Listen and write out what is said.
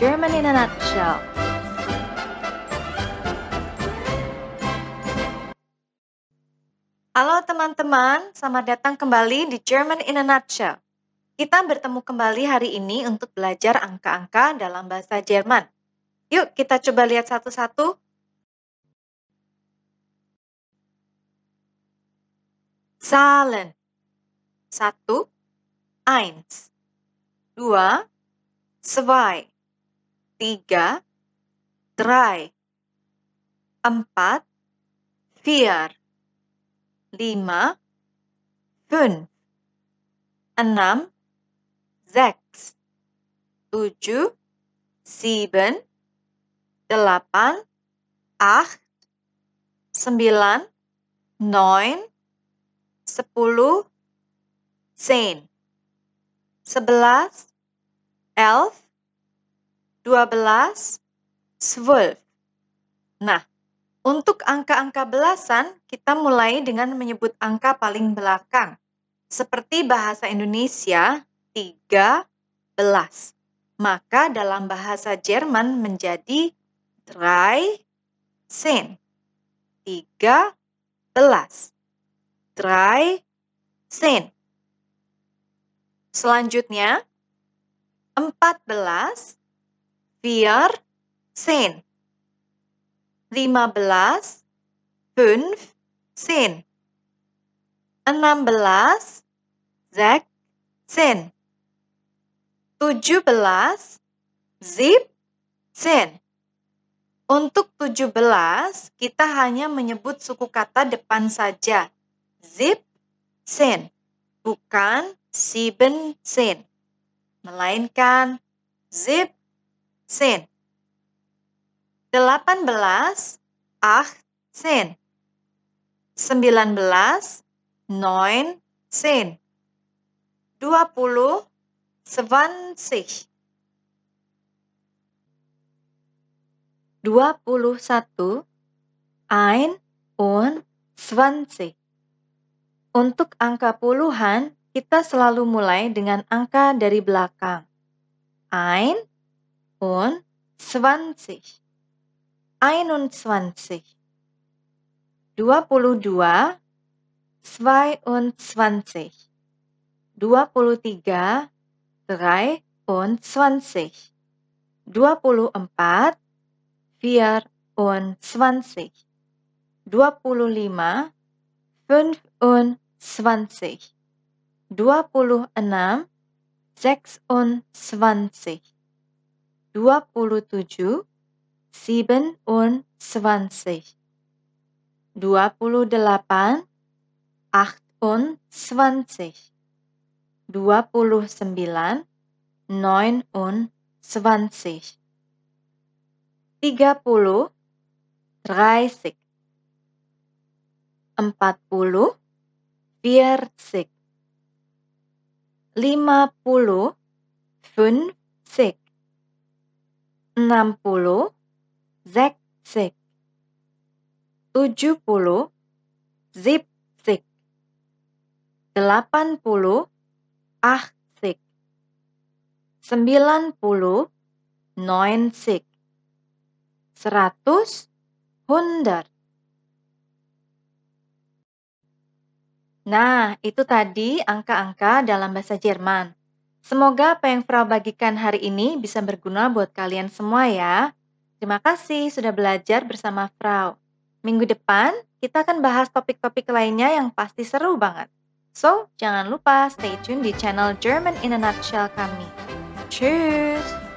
German in a Nutshell. Halo teman-teman, selamat datang kembali di German in a Nutshell. Kita bertemu kembali hari ini untuk belajar angka-angka dalam bahasa Jerman. Yuk kita coba lihat satu-satu. Zahlen. Satu, eins. Dua, zwei tiga, drei, empat, vier, lima, fünf, enam, sechs, tujuh, sieben, delapan, acht, sembilan, neun, sepuluh, zehn, sebelas, elf, 12, 12. Nah, untuk angka-angka belasan, kita mulai dengan menyebut angka paling belakang. Seperti bahasa Indonesia, 13. Maka dalam bahasa Jerman menjadi drei sen. 13. Drei sen. Selanjutnya, 14 vier, zehn. Lima belas, fünf, zehn. Enam belas, sechs, zehn. Tujuh belas, zip, zehn. Untuk tujuh belas, kita hanya menyebut suku kata depan saja. Zip, sen. Bukan sieben, sen. Melainkan zip, sen. 18, sen. 19, neun, sen. 20, zwanzig. 21, ein und zwanzig. Untuk angka puluhan, kita selalu mulai dengan angka dari belakang. Ein und zwanzig. Einundzwanzig. Dua puluh dua, zweiundzwanzig. Dua puluh tiga, dreiundzwanzig. Dua puluh empat. Dua puluh lima. Dua puluh enam, 27, 27. 28, 28. 29, 29. 30, 30. 40, 40. 50, 50 enam puluh, zek-zek, tujuh puluh, zip-zik, delapan puluh, ah-zik, sembilan puluh, noin-zik, seratus, hundar. Nah, itu tadi angka-angka dalam bahasa Jerman. Semoga apa yang Frau bagikan hari ini bisa berguna buat kalian semua ya. Terima kasih sudah belajar bersama Frau. Minggu depan kita akan bahas topik-topik lainnya yang pasti seru banget. So, jangan lupa stay tune di channel German in a Nutshell kami. Cheers!